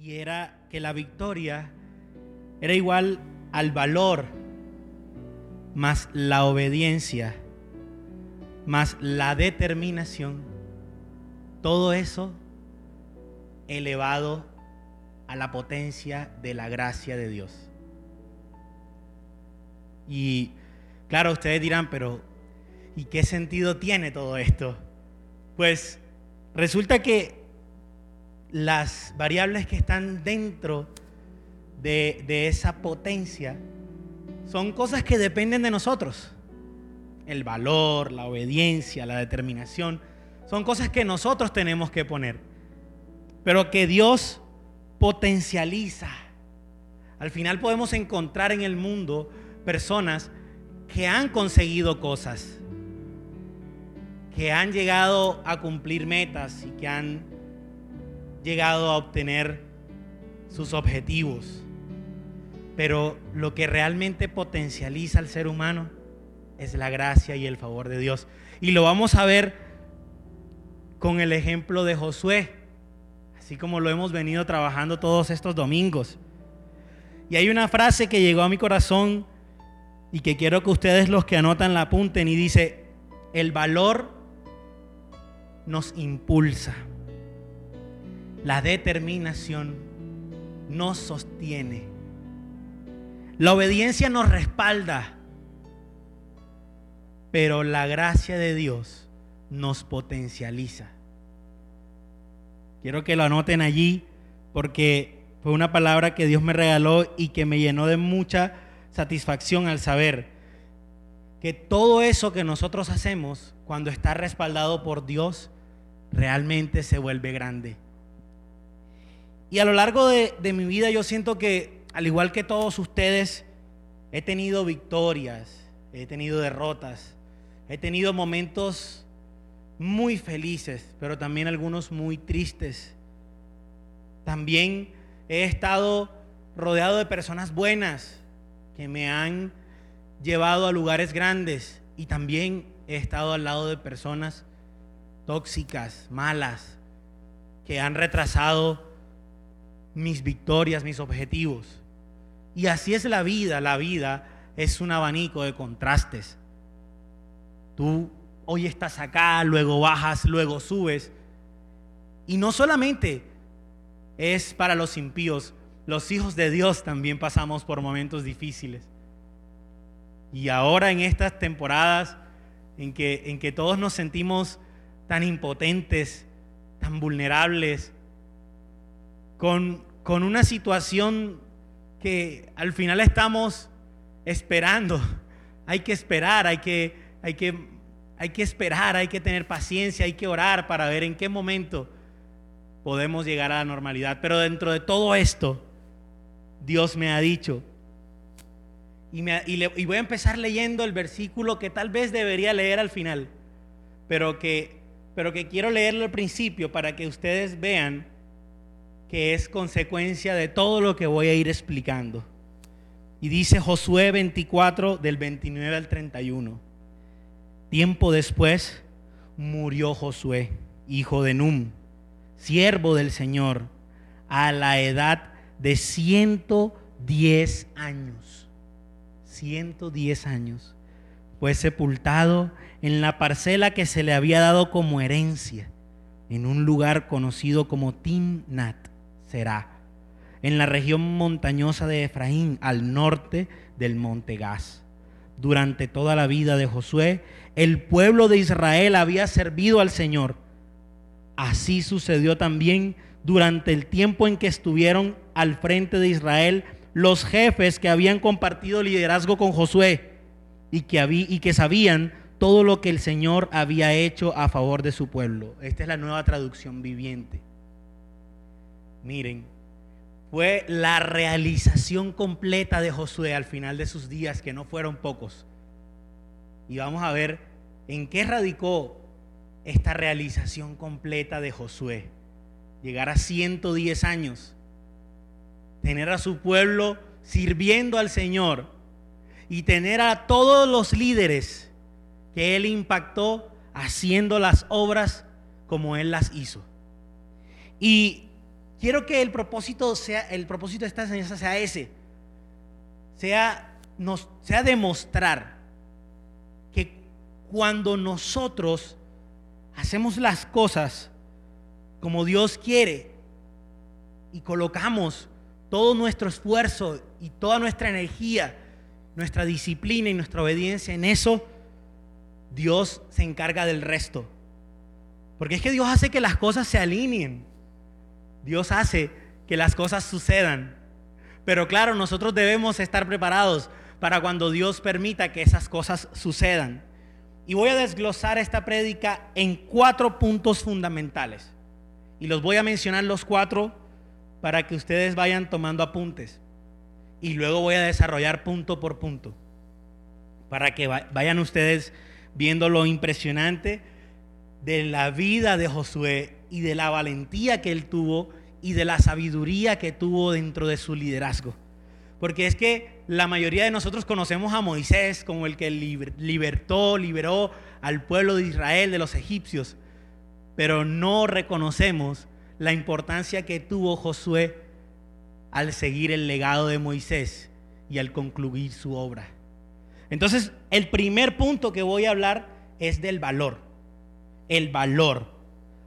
y era que la victoria era igual al valor más la obediencia más la determinación, todo eso elevado a la potencia de la gracia de Dios. Y claro, ustedes dirán, pero ¿y qué sentido tiene todo esto? Pues resulta que las variables que están dentro de, de esa potencia son cosas que dependen de nosotros el valor, la obediencia, la determinación, son cosas que nosotros tenemos que poner, pero que Dios potencializa. Al final podemos encontrar en el mundo personas que han conseguido cosas, que han llegado a cumplir metas y que han llegado a obtener sus objetivos. Pero lo que realmente potencializa al ser humano es la gracia y el favor de Dios. Y lo vamos a ver con el ejemplo de Josué, así como lo hemos venido trabajando todos estos domingos. Y hay una frase que llegó a mi corazón y que quiero que ustedes los que anotan la apunten y dice, el valor nos impulsa, la determinación nos sostiene, la obediencia nos respalda pero la gracia de Dios nos potencializa. Quiero que lo anoten allí porque fue una palabra que Dios me regaló y que me llenó de mucha satisfacción al saber que todo eso que nosotros hacemos cuando está respaldado por Dios realmente se vuelve grande. Y a lo largo de, de mi vida yo siento que, al igual que todos ustedes, he tenido victorias, he tenido derrotas, He tenido momentos muy felices, pero también algunos muy tristes. También he estado rodeado de personas buenas que me han llevado a lugares grandes y también he estado al lado de personas tóxicas, malas, que han retrasado mis victorias, mis objetivos. Y así es la vida, la vida es un abanico de contrastes. Tú hoy estás acá, luego bajas, luego subes. Y no solamente es para los impíos, los hijos de Dios también pasamos por momentos difíciles. Y ahora en estas temporadas en que, en que todos nos sentimos tan impotentes, tan vulnerables, con, con una situación que al final estamos esperando. Hay que esperar, hay que hay que, hay que esperar, hay que tener paciencia, hay que orar para ver en qué momento podemos llegar a la normalidad. Pero dentro de todo esto, Dios me ha dicho, y, me, y, voy a empezar leyendo el versículo que tal vez debería leer al final, pero que, pero que quiero leerlo al principio para que ustedes vean que es consecuencia de todo lo que voy a ir explicando. Y dice Josué 24 del 29 al 31. Tiempo después murió Josué, hijo de Num, siervo del Señor, a la edad de 110 años. 110 años. Fue sepultado en la parcela que se le había dado como herencia, en un lugar conocido como Timnat, será, en la región montañosa de Efraín, al norte del monte Gaz durante toda la vida de Josué, el pueblo de Israel había servido al Señor. Así sucedió también durante el tiempo en que estuvieron al frente de Israel los jefes que habían compartido liderazgo con Josué y que, y que sabían todo lo que el Señor había hecho a favor de su pueblo. Esta es la nueva traducción viviente. Miren, fue la realización completa de Josué al final de sus días, que no fueron pocos. Y vamos a ver en qué radicó esta realización completa de Josué. Llegar a 110 años, tener a su pueblo sirviendo al Señor y tener a todos los líderes que Él impactó haciendo las obras como Él las hizo. Y quiero que el propósito sea, el propósito de esta enseñanza sea ese, sea, nos, sea demostrar que cuando nosotros hacemos las cosas como Dios quiere y colocamos todo nuestro esfuerzo y toda nuestra energía, nuestra disciplina y nuestra obediencia en eso, Dios se encarga del resto. Porque es que Dios hace que las cosas se alineen. Dios hace que las cosas sucedan. Pero claro, nosotros debemos estar preparados para cuando Dios permita que esas cosas sucedan. Y voy a desglosar esta prédica en cuatro puntos fundamentales. Y los voy a mencionar los cuatro para que ustedes vayan tomando apuntes. Y luego voy a desarrollar punto por punto. Para que vayan ustedes viendo lo impresionante de la vida de Josué y de la valentía que él tuvo y de la sabiduría que tuvo dentro de su liderazgo. Porque es que la mayoría de nosotros conocemos a Moisés como el que libertó, liberó al pueblo de Israel de los egipcios, pero no reconocemos la importancia que tuvo Josué al seguir el legado de Moisés y al concluir su obra. Entonces, el primer punto que voy a hablar es del valor. El valor.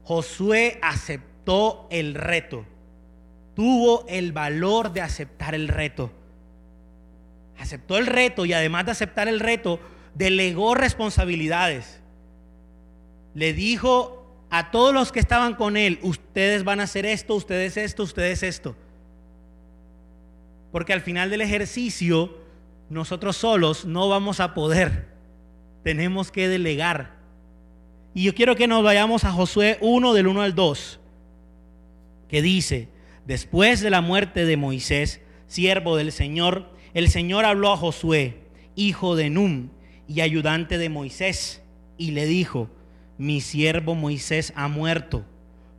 Josué aceptó el reto. Tuvo el valor de aceptar el reto. Aceptó el reto y además de aceptar el reto, delegó responsabilidades. Le dijo a todos los que estaban con él, ustedes van a hacer esto, ustedes esto, ustedes esto. Porque al final del ejercicio, nosotros solos no vamos a poder. Tenemos que delegar. Y yo quiero que nos vayamos a Josué 1 del 1 al 2, que dice, después de la muerte de Moisés, siervo del Señor, el Señor habló a Josué, hijo de Num y ayudante de Moisés, y le dijo, mi siervo Moisés ha muerto,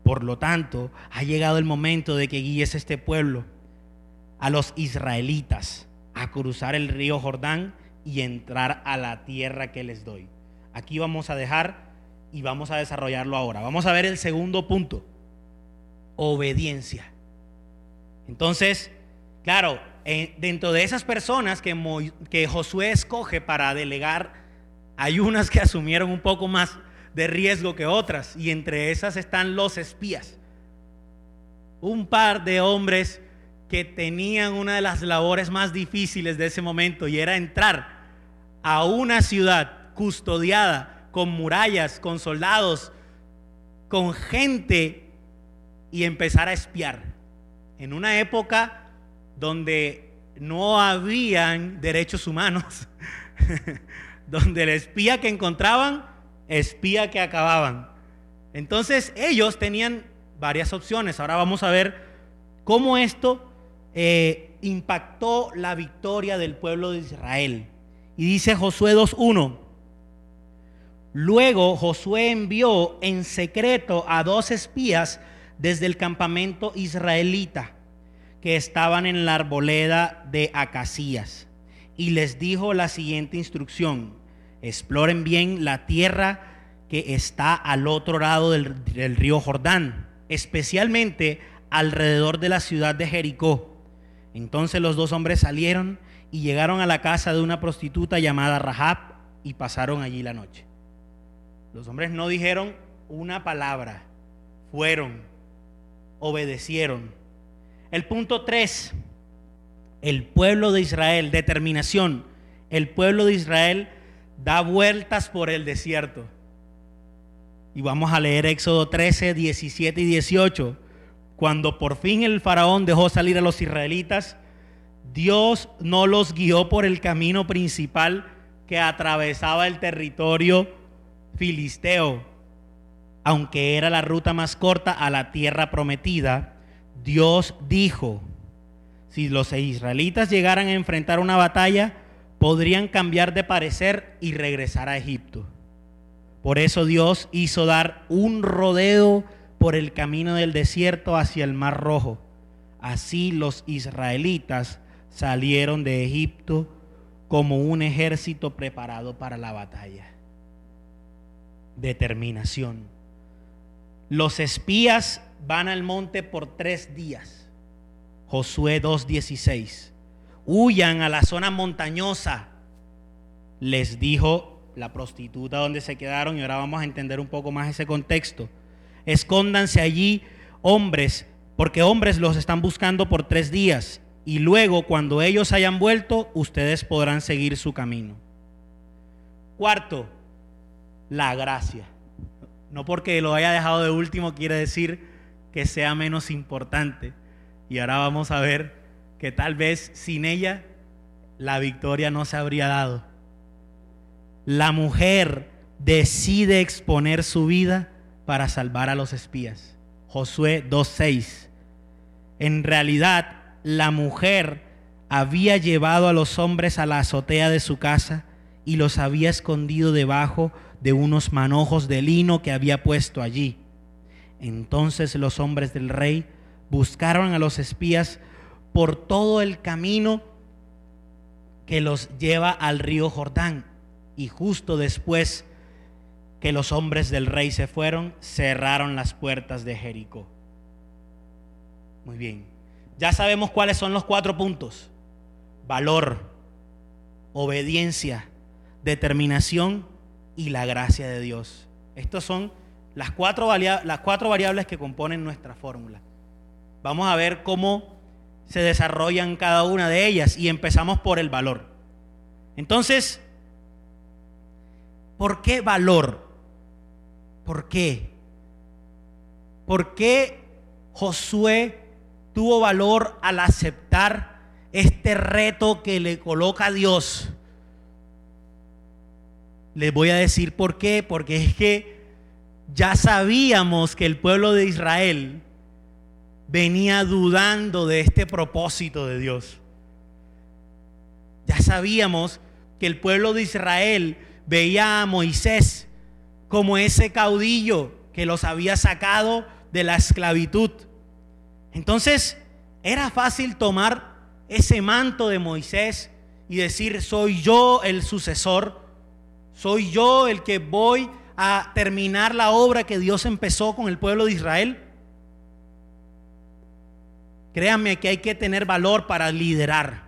por lo tanto ha llegado el momento de que guíes este pueblo, a los israelitas, a cruzar el río Jordán y entrar a la tierra que les doy. Aquí vamos a dejar y vamos a desarrollarlo ahora. Vamos a ver el segundo punto, obediencia. Entonces, claro, eh, dentro de esas personas que, que Josué escoge para delegar, hay unas que asumieron un poco más de riesgo que otras, y entre esas están los espías. Un par de hombres que tenían una de las labores más difíciles de ese momento, y era entrar a una ciudad custodiada con murallas, con soldados, con gente y empezar a espiar. En una época donde no habían derechos humanos, donde el espía que encontraban, espía que acababan. Entonces ellos tenían varias opciones. Ahora vamos a ver cómo esto eh, impactó la victoria del pueblo de Israel. Y dice Josué 2.1, Luego Josué envió en secreto a dos espías desde el campamento israelita que estaban en la arboleda de Acacías y les dijo la siguiente instrucción, exploren bien la tierra que está al otro lado del, del río Jordán, especialmente alrededor de la ciudad de Jericó. Entonces los dos hombres salieron y llegaron a la casa de una prostituta llamada Rahab y pasaron allí la noche. Los hombres no dijeron una palabra, fueron, obedecieron. El punto 3, el pueblo de Israel, determinación. El pueblo de Israel da vueltas por el desierto. Y vamos a leer Éxodo 13, 17 y 18. Cuando por fin el faraón dejó salir a los israelitas, Dios no los guió por el camino principal que atravesaba el territorio filisteo, aunque era la ruta más corta a la tierra prometida, Dios dijo, si los israelitas llegaran a enfrentar una batalla, podrían cambiar de parecer y regresar a Egipto. Por eso Dios hizo dar un rodeo por el camino del desierto hacia el Mar Rojo. Así los israelitas salieron de Egipto como un ejército preparado para la batalla determinación. Los espías van al monte por tres días. Josué 2.16. Huyan a la zona montañosa, les dijo la prostituta donde se quedaron y ahora vamos a entender un poco más ese contexto. Escóndanse allí hombres, porque hombres los están buscando por tres días y luego cuando ellos hayan vuelto, ustedes podrán seguir su camino. Cuarto, la gracia. No porque lo haya dejado de último quiere decir que sea menos importante. Y ahora vamos a ver que tal vez sin ella la victoria no se habría dado. La mujer decide exponer su vida para salvar a los espías. Josué 2.6. En realidad, la mujer había llevado a los hombres a la azotea de su casa y los había escondido debajo de unos manojos de lino que había puesto allí. Entonces los hombres del rey buscaron a los espías por todo el camino que los lleva al río Jordán. Y justo después que los hombres del rey se fueron, cerraron las puertas de Jericó. Muy bien. Ya sabemos cuáles son los cuatro puntos. Valor, obediencia, determinación y la gracia de Dios. Estas son las cuatro, las cuatro variables que componen nuestra fórmula. Vamos a ver cómo se desarrollan cada una de ellas y empezamos por el valor. Entonces, ¿por qué valor? ¿Por qué? ¿Por qué Josué tuvo valor al aceptar este reto que le coloca Dios? Les voy a decir por qué, porque es que ya sabíamos que el pueblo de Israel venía dudando de este propósito de Dios. Ya sabíamos que el pueblo de Israel veía a Moisés como ese caudillo que los había sacado de la esclavitud. Entonces, era fácil tomar ese manto de Moisés y decir, soy yo el sucesor ¿Soy yo el que voy a terminar la obra que Dios empezó con el pueblo de Israel? Créanme que hay que tener valor para liderar.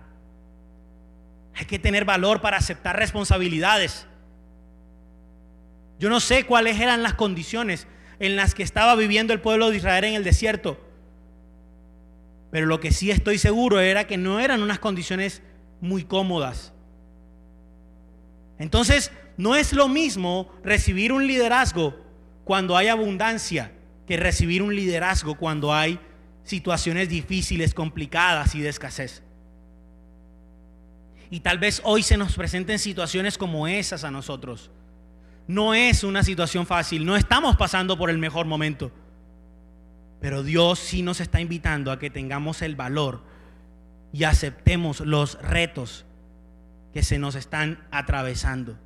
Hay que tener valor para aceptar responsabilidades. Yo no sé cuáles eran las condiciones en las que estaba viviendo el pueblo de Israel en el desierto. Pero lo que sí estoy seguro era que no eran unas condiciones muy cómodas. Entonces, no es lo mismo recibir un liderazgo cuando hay abundancia que recibir un liderazgo cuando hay situaciones difíciles, complicadas y de escasez. Y tal vez hoy se nos presenten situaciones como esas a nosotros. No es una situación fácil, no estamos pasando por el mejor momento. Pero Dios sí nos está invitando a que tengamos el valor y aceptemos los retos que se nos están atravesando.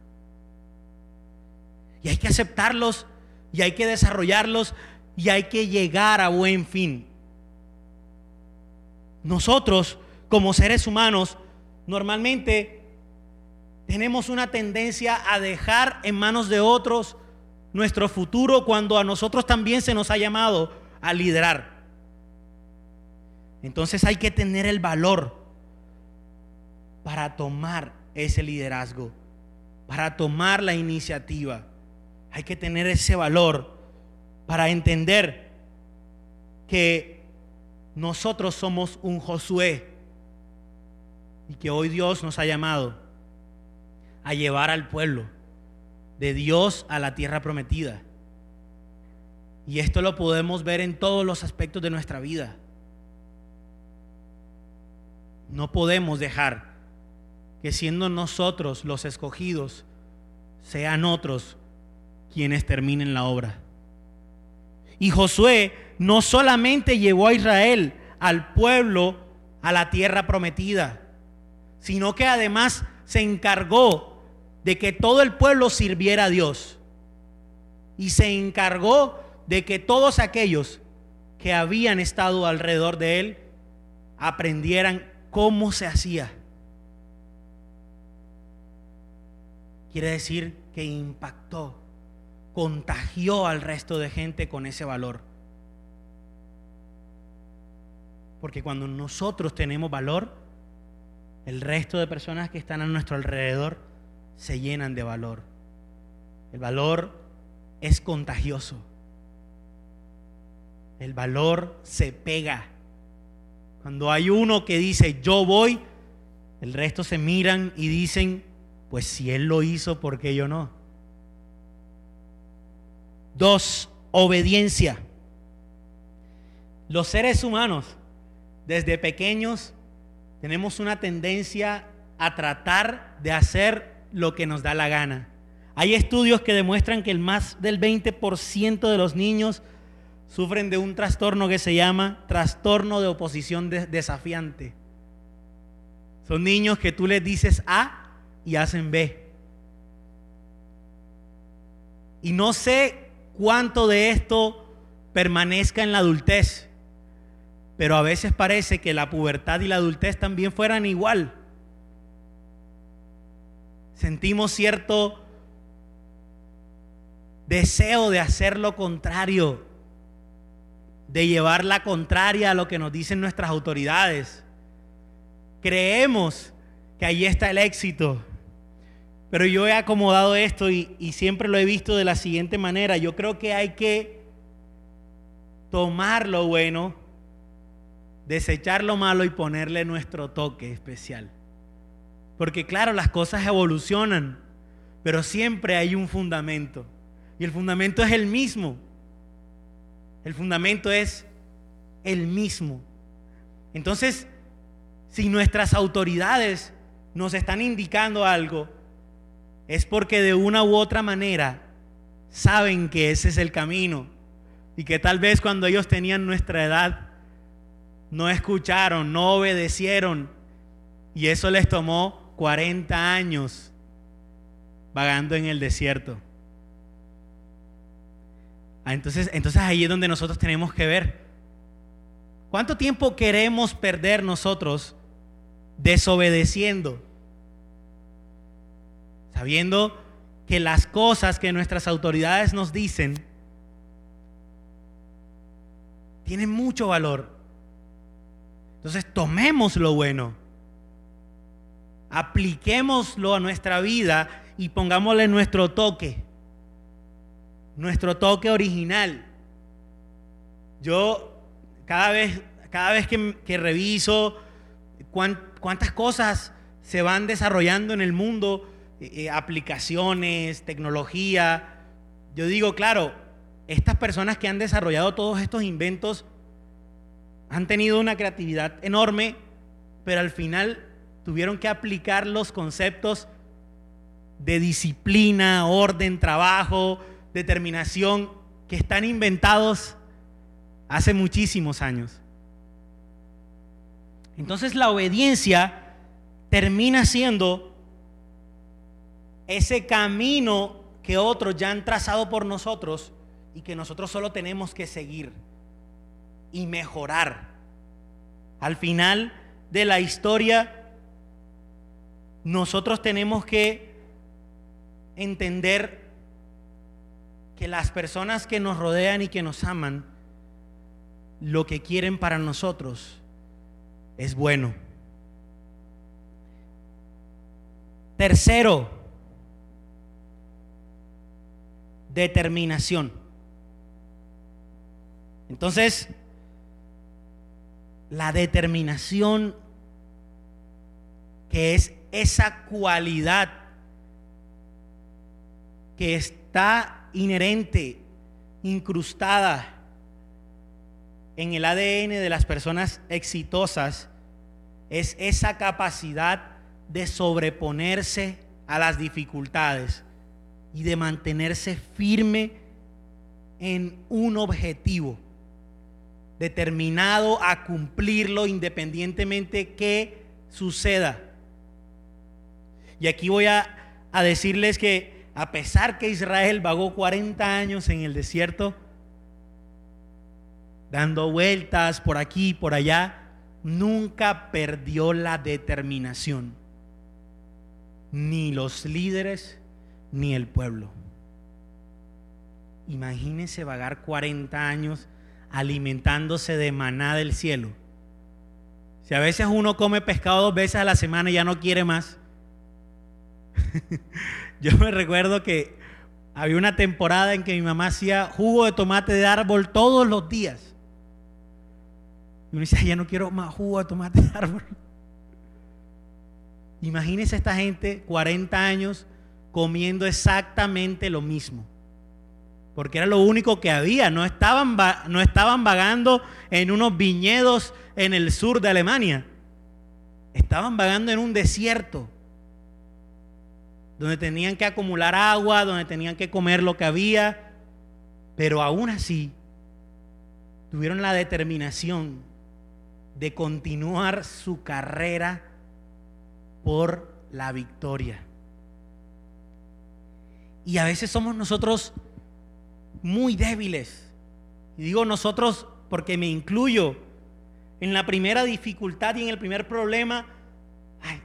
Y hay que aceptarlos y hay que desarrollarlos y hay que llegar a buen fin. Nosotros, como seres humanos, normalmente tenemos una tendencia a dejar en manos de otros nuestro futuro cuando a nosotros también se nos ha llamado a liderar. Entonces hay que tener el valor para tomar ese liderazgo, para tomar la iniciativa. Hay que tener ese valor para entender que nosotros somos un Josué y que hoy Dios nos ha llamado a llevar al pueblo de Dios a la tierra prometida. Y esto lo podemos ver en todos los aspectos de nuestra vida. No podemos dejar que siendo nosotros los escogidos, sean otros quienes terminen la obra. Y Josué no solamente llevó a Israel, al pueblo, a la tierra prometida, sino que además se encargó de que todo el pueblo sirviera a Dios. Y se encargó de que todos aquellos que habían estado alrededor de él aprendieran cómo se hacía. Quiere decir que impactó contagió al resto de gente con ese valor. Porque cuando nosotros tenemos valor, el resto de personas que están a nuestro alrededor se llenan de valor. El valor es contagioso. El valor se pega. Cuando hay uno que dice, yo voy, el resto se miran y dicen, pues si él lo hizo, ¿por qué yo no? Dos, obediencia. Los seres humanos, desde pequeños, tenemos una tendencia a tratar de hacer lo que nos da la gana. Hay estudios que demuestran que el más del 20% de los niños sufren de un trastorno que se llama trastorno de oposición desafiante. Son niños que tú les dices A y hacen B. Y no sé cuánto de esto permanezca en la adultez, pero a veces parece que la pubertad y la adultez también fueran igual. Sentimos cierto deseo de hacer lo contrario, de llevar la contraria a lo que nos dicen nuestras autoridades. Creemos que ahí está el éxito. Pero yo he acomodado esto y, siempre lo he visto de la siguiente manera. Yo creo que hay que tomar lo bueno, desechar lo malo y ponerle nuestro toque especial. Porque claro, las cosas evolucionan, pero siempre hay un fundamento. Y el fundamento es el mismo. El fundamento es el mismo. Entonces, si nuestras autoridades nos están indicando algo, es porque de una u otra manera saben que ese es el camino y que tal vez cuando ellos tenían nuestra edad no escucharon, no obedecieron y eso les tomó 40 años vagando en el desierto. Ah, entonces, entonces ahí es donde nosotros tenemos que ver. ¿Cuánto tiempo queremos perder nosotros desobedeciendo, sabiendo que las cosas que nuestras autoridades nos dicen tienen mucho valor. Entonces tomemos lo bueno, apliquémoslo a nuestra vida y pongámosle nuestro toque, nuestro toque original. Yo cada vez, cada vez que, que reviso cuántas cosas se van desarrollando en el mundo, eh, aplicaciones, tecnología. Yo digo, claro, estas personas que han desarrollado todos estos inventos han tenido una creatividad enorme, pero al final tuvieron que aplicar los conceptos de disciplina, orden, trabajo, determinación, que están inventados hace muchísimos años. Entonces la obediencia termina siendo ese camino que otros ya han trazado por nosotros y que nosotros solo tenemos que seguir y mejorar. Al final de la historia, nosotros tenemos que entender que las personas que nos rodean y que nos aman, lo que quieren para nosotros es bueno. Tercero, determinación. Entonces, la determinación, que es esa cualidad que está inherente, incrustada en el ADN de las personas exitosas es esa capacidad de sobreponerse a las dificultades y de mantenerse firme en un objetivo, determinado a cumplirlo independientemente que suceda. Y aquí voy a, a decirles que a pesar que Israel vagó 40 años en el desierto, dando vueltas por aquí y por allá, nunca perdió la determinación. Ni los líderes, ni el pueblo. Imagínense vagar 40 años alimentándose de maná del cielo Si a veces uno come pescado dos veces a la semana y ya no quiere más. Yo me recuerdo que había una temporada en que mi mamá hacía jugo de tomate de árbol todos los días. Y uno dice, ya no quiero más jugo de tomate de árbol. Imagínese esta gente, 40 años, comiendo exactamente lo mismo. Porque era lo único que había. No estaban, no estaban vagando en unos viñedos en el sur de Alemania. Estaban vagando en un desierto. Donde tenían que acumular agua, donde tenían que comer lo que había. Pero aún así, tuvieron la determinación de continuar su carrera por la victoria. Y a veces somos nosotros muy débiles. Y digo nosotros porque me incluyo en la primera dificultad y en el primer problema.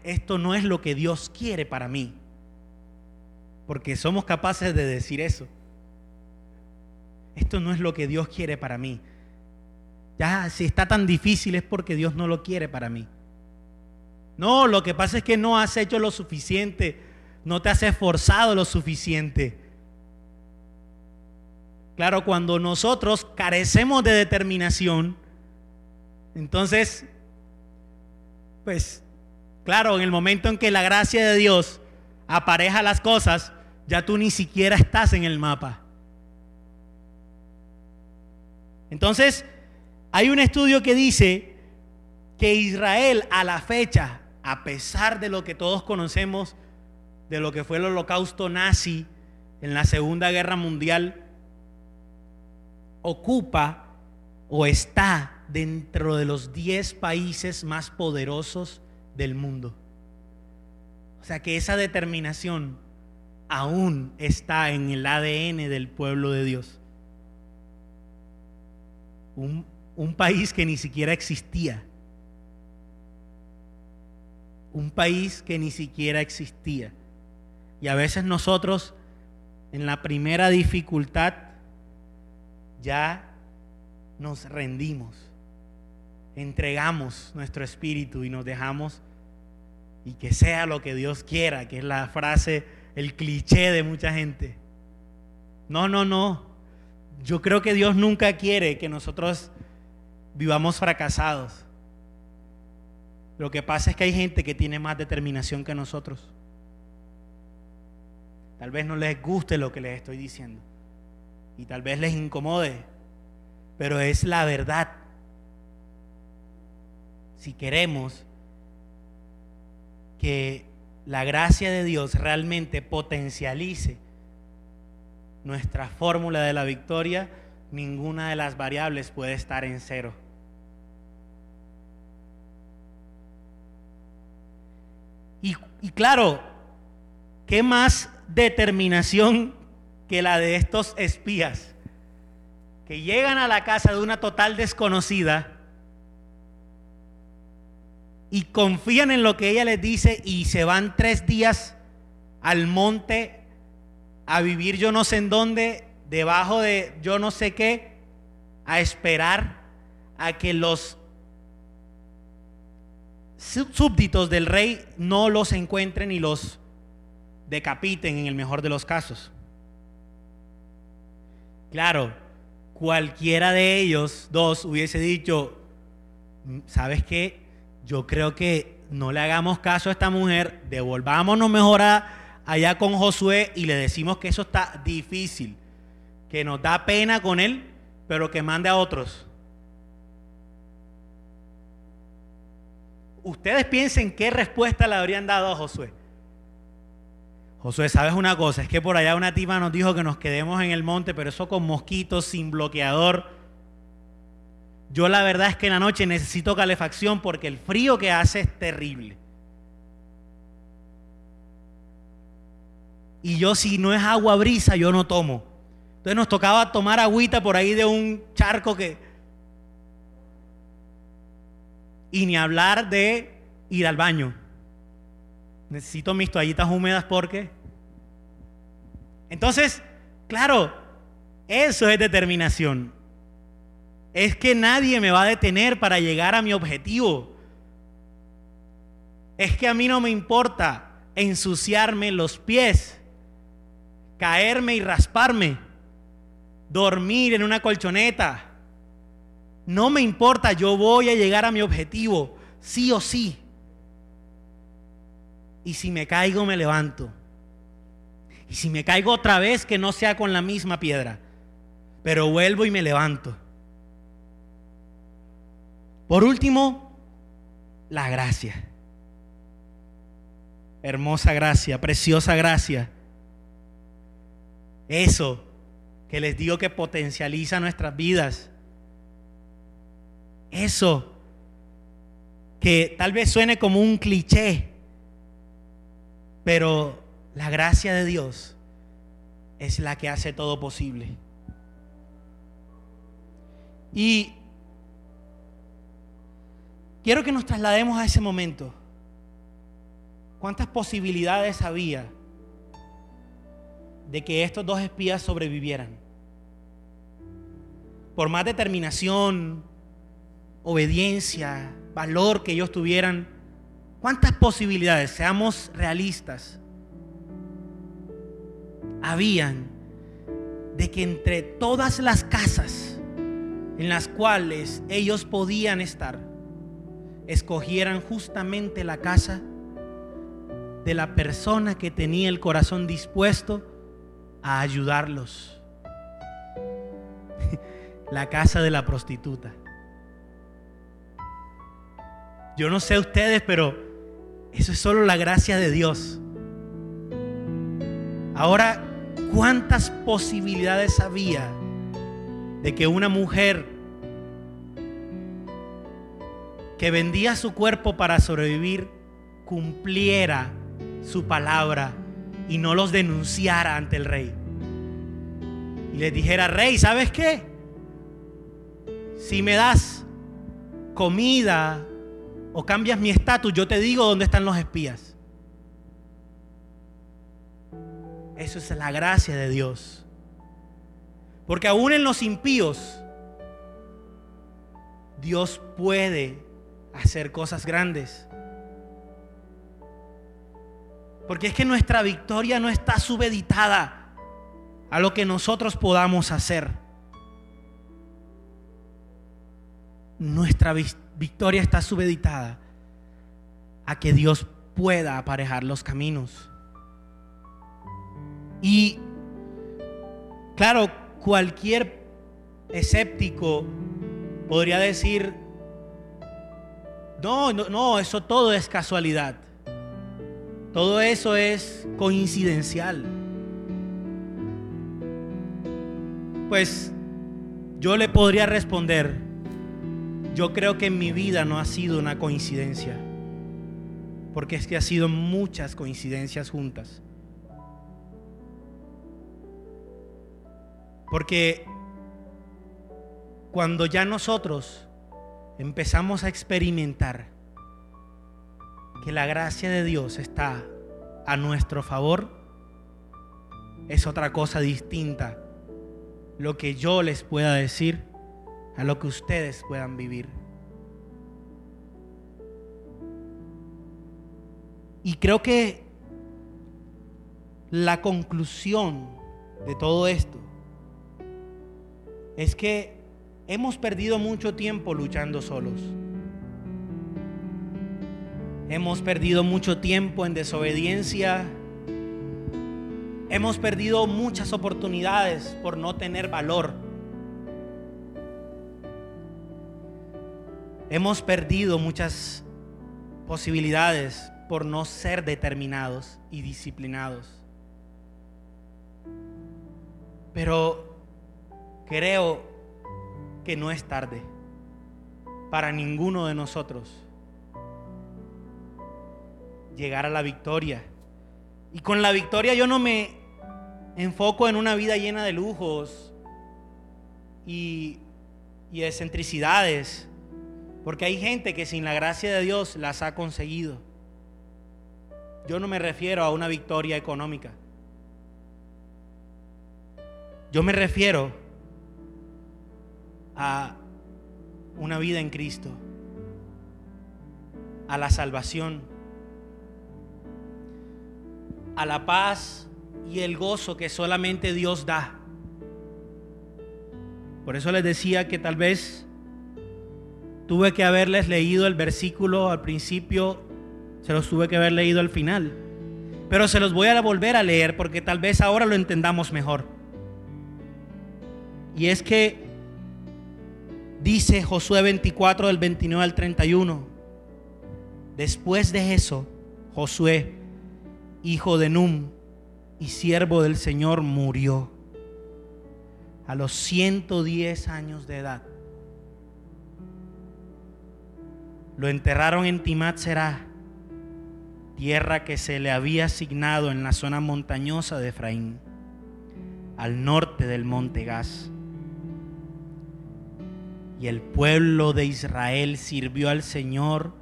esto no es lo que Dios quiere para mí. Porque somos capaces de decir eso. Esto no es lo que Dios quiere para mí. Ya, si está tan difícil es porque Dios no lo quiere para mí. No, lo que pasa es que no has hecho lo suficiente, no te has esforzado lo suficiente. Claro, cuando nosotros carecemos de determinación, entonces, pues, claro, en el momento en que la gracia de Dios apareja las cosas, ya tú ni siquiera estás en el mapa. Entonces, hay un estudio que dice que Israel a la fecha a pesar de lo que todos conocemos, de lo que fue el holocausto nazi en la Segunda Guerra Mundial, ocupa o está dentro de los 10 países más poderosos del mundo. O sea que esa determinación aún está en el ADN del pueblo de Dios. Un, un país que ni siquiera existía un país que ni siquiera existía. Y a veces nosotros, en la primera dificultad, ya nos rendimos, entregamos nuestro espíritu y nos dejamos y que sea lo que Dios quiera, que es la frase, el cliché de mucha gente. No, no, no. Yo creo que Dios nunca quiere que nosotros vivamos fracasados. Lo que pasa es que hay gente que tiene más determinación que nosotros. Tal vez no les guste lo que les estoy diciendo. Y tal vez les incomode. Pero es la verdad. Si queremos que la gracia de Dios realmente potencialice nuestra fórmula de la victoria, ninguna de las variables puede estar en cero. Y, claro, ¿qué más determinación que la de estos espías que llegan a la casa de una total desconocida y confían en lo que ella les dice y se van tres días al monte a vivir yo no sé en dónde, debajo de yo no sé qué, a esperar a que los súbditos del rey no los encuentren y los decapiten en el mejor de los casos. Claro, cualquiera de ellos dos hubiese dicho, mm, ¿sabes qué? Yo creo que no le hagamos caso a esta mujer, devolvámonos mejor allá con Josué y le decimos que eso está difícil, que nos da pena con él, pero que mande a otros. ustedes piensen qué respuesta le habrían dado a Josué. Josué, ¿sabes una cosa? Es que por allá una tipa nos dijo que nos quedemos en el monte, pero eso con mosquitos, sin bloqueador. Yo la verdad es que en la noche necesito calefacción porque el frío que hace es terrible. Y yo si no es agua brisa, yo no tomo. Entonces nos tocaba tomar agüita por ahí de un charco que y ni hablar de ir al baño. Necesito mis toallitas húmedas porque... Entonces, claro, eso es determinación. Es que nadie me va a detener para llegar a mi objetivo. Es que a mí no me importa ensuciarme los pies, caerme y rasparme, dormir en una colchoneta. No me importa, yo voy a llegar a mi objetivo, sí o sí. Y si me caigo, me levanto. Y si me caigo otra vez, que no sea con la misma piedra. Pero vuelvo y me levanto. Por último, la gracia. Hermosa gracia, preciosa gracia. Eso que les digo que potencializa nuestras vidas. Eso que tal vez suene como un cliché, pero la gracia de Dios es la que hace todo posible. Y quiero que nos traslademos a ese momento. ¿Cuántas posibilidades había de que estos dos espías sobrevivieran? Por más determinación, obediencia, valor que ellos tuvieran, ¿cuántas posibilidades? Seamos realistas. Habían de que entre todas las casas en las cuales ellos podían estar, escogieran justamente la casa de la persona que tenía el corazón dispuesto a ayudarlos. la casa de la prostituta. Yo no sé ustedes, pero eso es solo la gracia de Dios. Ahora, ¿cuántas posibilidades había de que una mujer que vendía su cuerpo para sobrevivir cumpliera su palabra y no los denunciara ante el rey. Y les dijera, rey, ¿sabes qué? Si me das comida o cambias mi estatus, yo te digo dónde están los espías. Eso es la gracia de Dios. Porque aún en los impíos, Dios puede hacer cosas grandes. Porque es que nuestra victoria no está subeditada a lo que nosotros podamos hacer. Nuestra victoria está subeditada a que Dios pueda aparejar los caminos. Y claro, cualquier escéptico podría decir, no, no, no, eso todo es casualidad. Todo eso es coincidencial. Pues yo le podría responder, yo creo que en mi vida no ha sido una coincidencia, porque es que ha sido muchas coincidencias juntas. Porque cuando ya nosotros empezamos a experimentar que la gracia de Dios está a nuestro favor, es otra cosa distinta lo que yo les pueda decir a lo que ustedes puedan vivir. Y creo que la conclusión de todo esto es que hemos perdido mucho tiempo luchando solos. Hemos perdido mucho tiempo en desobediencia. Hemos perdido muchas oportunidades por no tener valor. Hemos perdido muchas posibilidades por no ser determinados y disciplinados. Pero creo que no es tarde para ninguno de nosotros llegar a la victoria. Y con la victoria yo no me enfoco en una vida llena de lujos y, excentricidades, porque hay gente que sin la gracia de Dios las ha conseguido. Yo no me refiero a una victoria económica. Yo me refiero a una vida en Cristo, a la salvación a la paz y el gozo que solamente Dios da. Por eso les decía que tal vez tuve que haberles leído el versículo al principio, se los tuve que haber leído al final. Pero se los voy a volver a leer porque tal vez ahora lo entendamos mejor. Y es que dice Josué 24 del 29 al 31. Después de eso, Josué, hijo de Num y siervo del Señor, murió a los 110 años de edad. Lo enterraron en Timat tierra que se le había asignado en la zona montañosa de Efraín, al norte del monte Gaz. Y el pueblo de Israel sirvió al Señor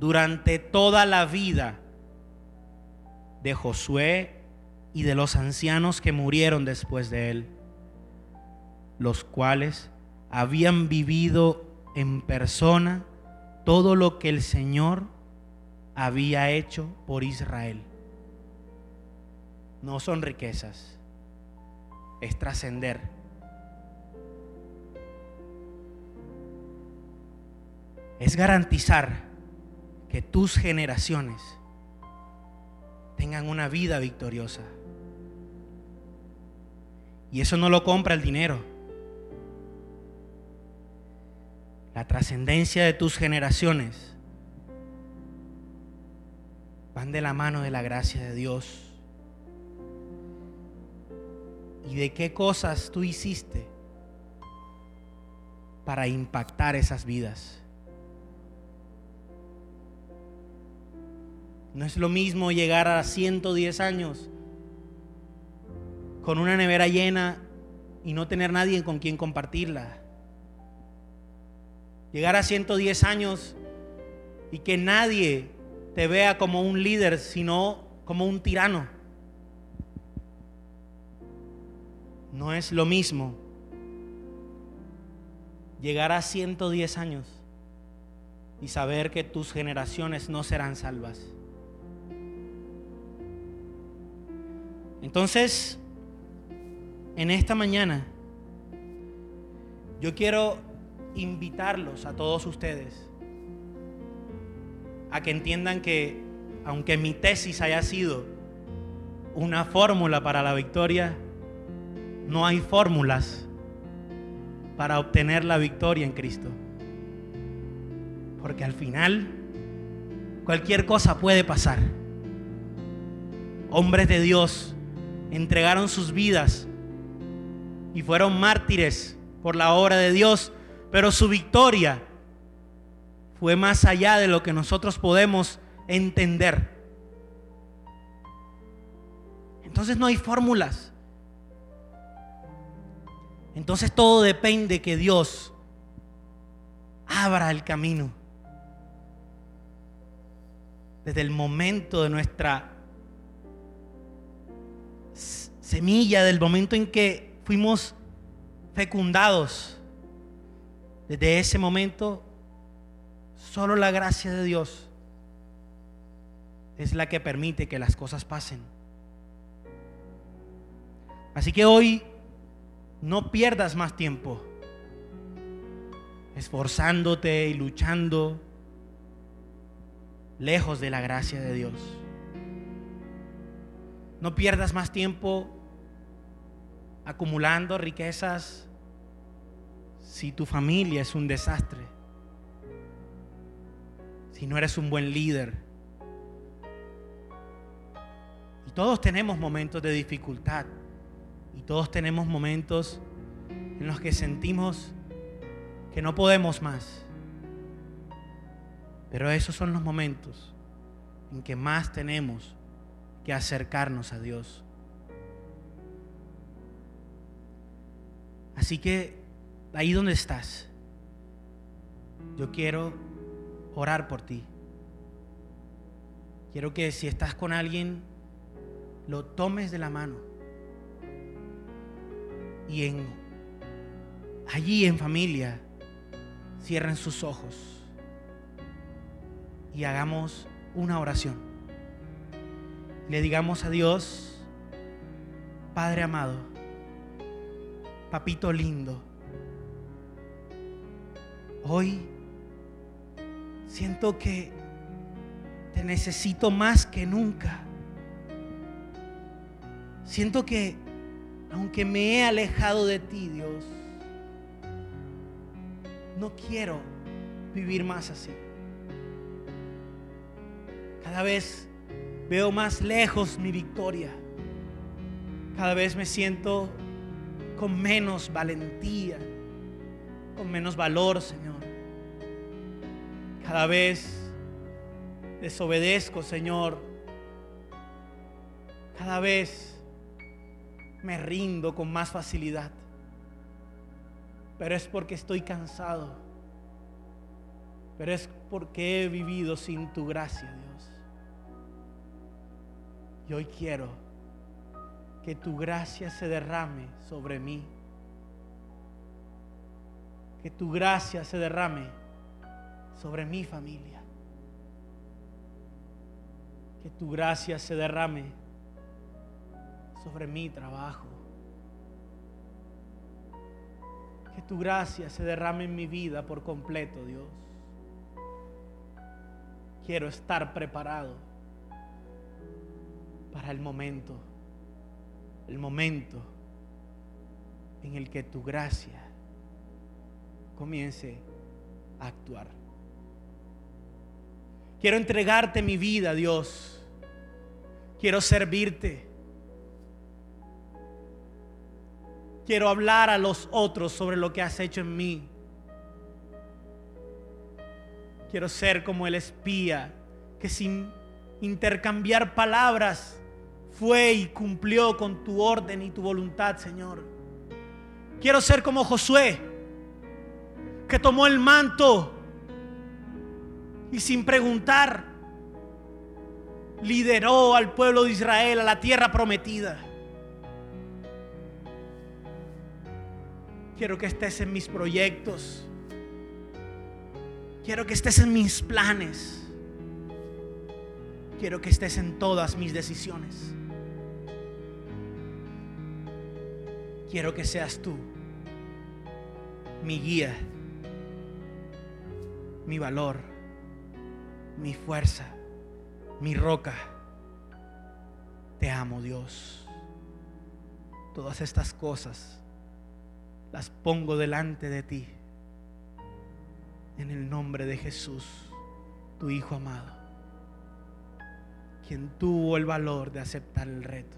durante toda la vida de Josué y de los ancianos que murieron después de él, los cuales habían vivido en persona todo lo que el Señor había hecho por Israel. No son riquezas, es trascender. Es garantizar que tus generaciones tengan una vida victoriosa. Y eso no lo compra el dinero. La trascendencia de tus generaciones van de la mano de la gracia de Dios. ¿Y de qué cosas tú hiciste para impactar esas vidas? No es lo mismo llegar a 110 años con una nevera llena y no tener nadie con quien compartirla llegar a 110 años y que nadie te vea como un líder, sino como un tirano. No es lo mismo llegar a 110 años y saber que tus generaciones no serán salvas. Entonces, en esta mañana, yo quiero invitarlos a todos ustedes a que entiendan que aunque mi tesis haya sido una fórmula para la victoria, no hay fórmulas para obtener la victoria en Cristo. Porque al final cualquier cosa puede pasar. Hombres de Dios entregaron sus vidas y fueron mártires por la obra de Dios pero su victoria fue más allá de lo que nosotros podemos entender. Entonces no hay fórmulas. Entonces todo depende que Dios abra el camino. Desde el momento de nuestra semilla, del momento en que fuimos fecundados desde ese momento, solo la gracia de Dios es la que permite que las cosas pasen. Así que hoy no pierdas más tiempo esforzándote y luchando lejos de la gracia de Dios. No pierdas más tiempo acumulando riquezas si tu familia es un desastre, si no eres un buen líder. Y todos tenemos momentos de dificultad y todos tenemos momentos en los que sentimos que no podemos más. Pero esos son los momentos en que más tenemos que acercarnos a Dios. Así que ahí donde estás, yo quiero orar por ti. Quiero que si estás con alguien, lo tomes de la mano. Y en allí en familia, cierren sus ojos y hagamos una oración. Le digamos a Dios, Padre amado, papito lindo, hoy siento que te necesito más que nunca. Siento que aunque me he alejado de ti, Dios, no quiero vivir más así. Cada vez veo más lejos mi victoria. Cada vez me siento con menos valentía, con menos valor, Señor. Cada vez desobedezco, Señor. Cada vez me rindo con más facilidad. Pero es porque estoy cansado. Pero es porque he vivido sin tu gracia, Dios. Y hoy quiero que tu gracia se derrame sobre mí. Que tu gracia se derrame sobre mi familia. Que tu gracia se derrame sobre mi trabajo. Que tu gracia se derrame en mi vida por completo, Dios. Quiero estar preparado para el momento, el momento en el que tu gracia comience a actuar. Quiero entregarte mi vida, Dios. Quiero servirte. Quiero hablar a los otros sobre lo que has hecho en mí. Quiero ser como el espía que sin intercambiar palabras fue y cumplió con tu orden y tu voluntad, Señor. Quiero ser como Josué, que tomó el manto y sin preguntar lideró al pueblo de Israel a la tierra prometida. Quiero que estés en mis proyectos. Quiero que estés en mis planes. Quiero que estés en todas mis decisiones. Quiero que seas tú mi guía, mi valor, mi fuerza, mi roca. Te amo Dios. Todas estas cosas las pongo delante de ti. En el nombre de Jesús, tu Hijo amado, quien tuvo el valor de aceptar el reto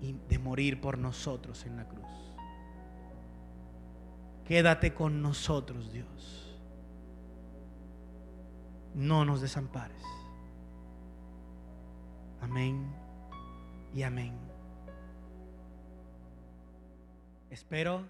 y de morir por nosotros en la cruz. Quédate con nosotros, Dios. No nos desampares. Amén y amén. Espero